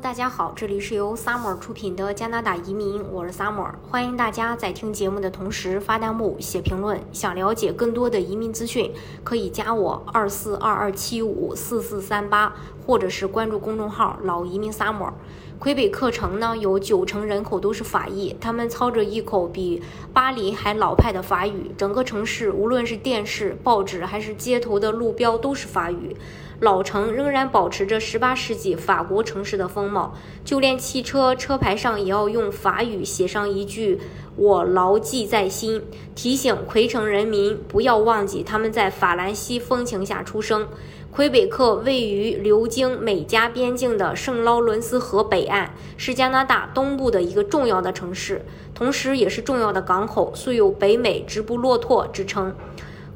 大家好，这里是由 Summer 出品的加拿大移民，我是 Summer，欢迎大家在听节目的同时发弹幕、写评论。想了解更多的移民资讯，可以加我二四二二七五四四三八，或者是关注公众号老移民 Summer。魁北克城呢，有九成人口都是法裔，他们操着一口比巴黎还老派的法语。整个城市，无论是电视、报纸还是街头的路标，都是法语。老城仍然保持着18世纪法国城市的风貌，就连汽车车牌上也要用法语写上一句“我牢记在心”，提醒魁城人民不要忘记他们在法兰西风情下出生。魁北克位于流经美加边境的圣劳伦斯河北岸，是加拿大东部的一个重要的城市，同时也是重要的港口，素有“北美直布骆驼”之称。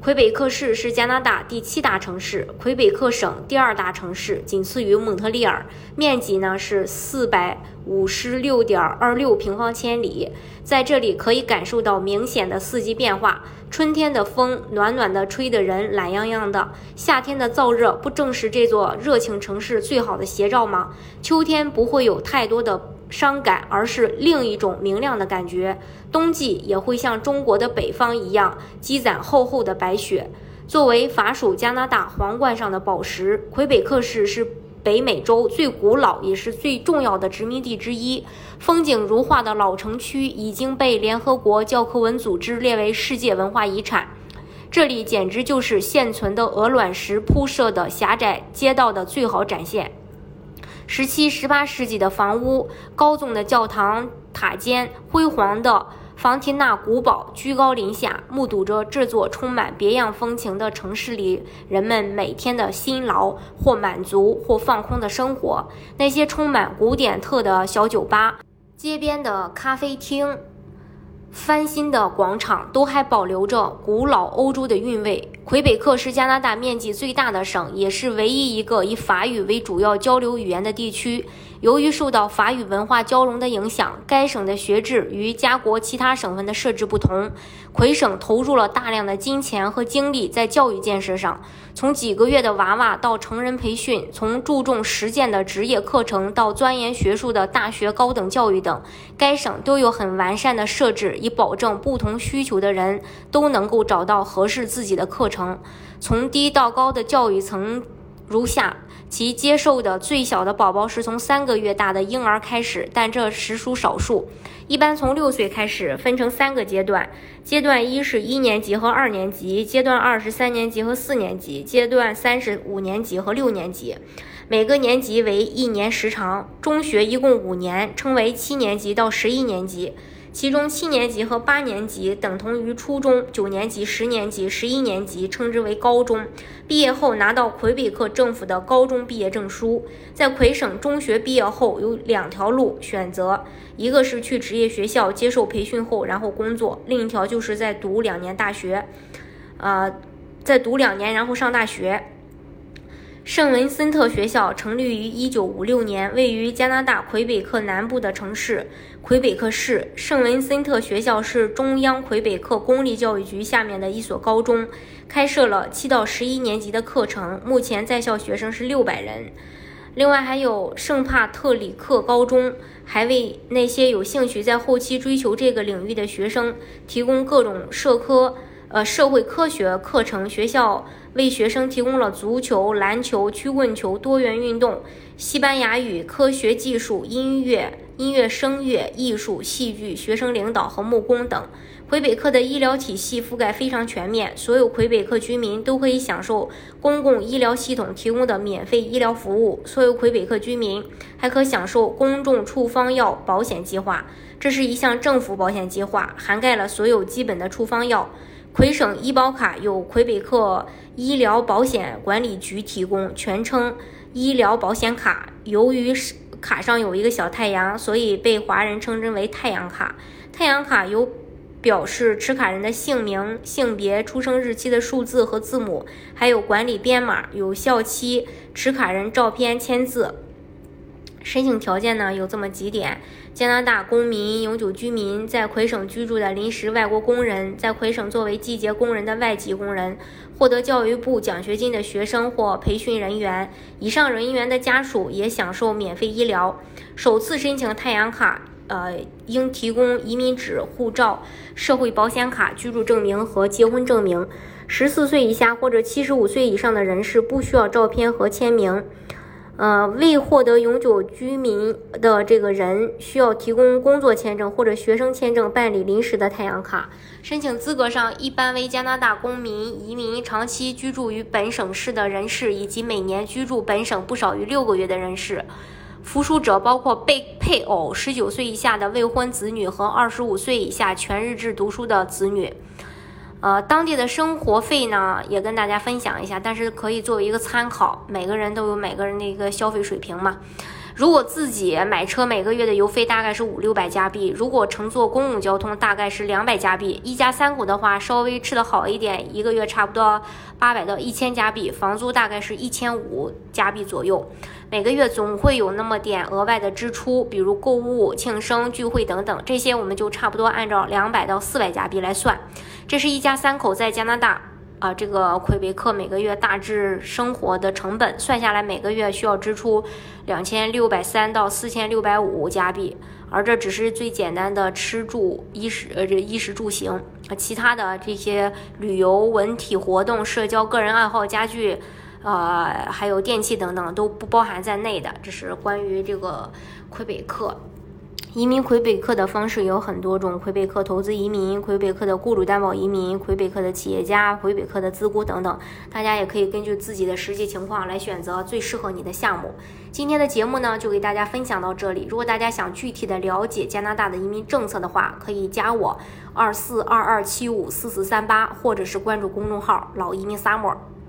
魁北克市是加拿大第七大城市，魁北克省第二大城市，仅次于蒙特利尔，面积呢是四百五十六点二六平方千里。在这里可以感受到明显的四季变化：春天的风暖暖的，吹得人懒洋洋的；夏天的燥热，不正是这座热情城市最好的写照吗？秋天不会有太多的。伤感，而是另一种明亮的感觉。冬季也会像中国的北方一样积攒厚厚的白雪。作为法属加拿大皇冠上的宝石，魁北克市是北美洲最古老也是最重要的殖民地之一。风景如画的老城区已经被联合国教科文组织列为世界文化遗产。这里简直就是现存的鹅卵石铺设的狭窄街道的最好展现。十七、十八世纪的房屋、高耸的教堂塔尖、辉煌的房提纳古堡，居高临下，目睹着这座充满别样风情的城市里人们每天的辛劳或满足或放空的生活。那些充满古典特的小酒吧、街边的咖啡厅。翻新的广场都还保留着古老欧洲的韵味。魁北克是加拿大面积最大的省，也是唯一一个以法语为主要交流语言的地区。由于受到法语文化交融的影响，该省的学制与加国其他省份的设置不同。魁省投入了大量的金钱和精力在教育建设上，从几个月的娃娃到成人培训，从注重实践的职业课程到钻研学术的大学高等教育等，该省都有很完善的设置，以保证不同需求的人都能够找到合适自己的课程。从低到高的教育层如下。其接受的最小的宝宝是从三个月大的婴儿开始，但这实属少数。一般从六岁开始，分成三个阶段：阶段一是一年级和二年级，阶段二是三年级和四年级，阶段三是五年级和六年级。每个年级为一年时长。中学一共五年，称为七年级到十一年级。其中七年级和八年级等同于初中，九年级、十年级、十一年级称之为高中。毕业后拿到魁北克政府的高中毕业证书。在魁省中学毕业后有两条路选择，一个是去职业学校接受培训后然后工作，另一条就是在读两年大学，呃，在读两年然后上大学。圣文森特学校成立于1956年，位于加拿大魁北克南部的城市魁北克市。圣文森特学校是中央魁北克公立教育局下面的一所高中，开设了七到十一年级的课程，目前在校学生是六百人。另外还有圣帕特里克高中，还为那些有兴趣在后期追求这个领域的学生提供各种社科。呃，社会科学课程学校为学生提供了足球、篮球、曲棍球多元运动、西班牙语、科学技术、音乐、音乐声乐、艺术、戏剧、学生领导和木工等。魁北克的医疗体系覆盖非常全面，所有魁北克居民都可以享受公共医疗系统提供的免费医疗服务。所有魁北克居民还可享受公众处方药保险计划，这是一项政府保险计划，涵盖了所有基本的处方药。魁省医保卡由魁北克医疗保险管理局提供，全称医疗保险卡。由于卡上有一个小太阳，所以被华人称之为“太阳卡”。太阳卡有表示持卡人的姓名、性别、出生日期的数字和字母，还有管理编码、有效期、持卡人照片、签字。申请条件呢有这么几点：加拿大公民、永久居民，在魁省居住的临时外国工人，在魁省作为季节工人的外籍工人，获得教育部奖学金的学生或培训人员，以上人员的家属也享受免费医疗。首次申请太阳卡，呃，应提供移民纸、护照、社会保险卡、居住证明和结婚证明。十四岁以下或者七十五岁以上的人士不需要照片和签名。呃，未获得永久居民的这个人需要提供工作签证或者学生签证办理临时的太阳卡。申请资格上一般为加拿大公民、移民、长期居住于本省市的人士，以及每年居住本省不少于六个月的人士。附属者包括被配偶、十九岁以下的未婚子女和二十五岁以下全日制读书的子女。呃，当地的生活费呢，也跟大家分享一下，但是可以作为一个参考，每个人都有每个人的一个消费水平嘛。如果自己买车，每个月的油费大概是五六百加币；如果乘坐公共交通，大概是两百加币。一家三口的话，稍微吃的好一点，一个月差不多八百到一千加币。房租大概是一千五加币左右。每个月总会有那么点额外的支出，比如购物、庆生、聚会等等，这些我们就差不多按照两百到四百加币来算。这是一家三口在加拿大。啊，这个魁北克每个月大致生活的成本算下来，每个月需要支出两千六百三到四千六百五加币，而这只是最简单的吃住衣食呃这衣食住行，其他的这些旅游、文体活动、社交、个人爱好、家具，呃，还有电器等等都不包含在内的。这是关于这个魁北克。移民魁北克的方式有很多种：魁北克投资移民、魁北克的雇主担保移民、魁北克的企业家、魁北克的自雇等等。大家也可以根据自己的实际情况来选择最适合你的项目。今天的节目呢，就给大家分享到这里。如果大家想具体的了解加拿大的移民政策的话，可以加我二四二二七五四四三八，或者是关注公众号“老移民 summer”。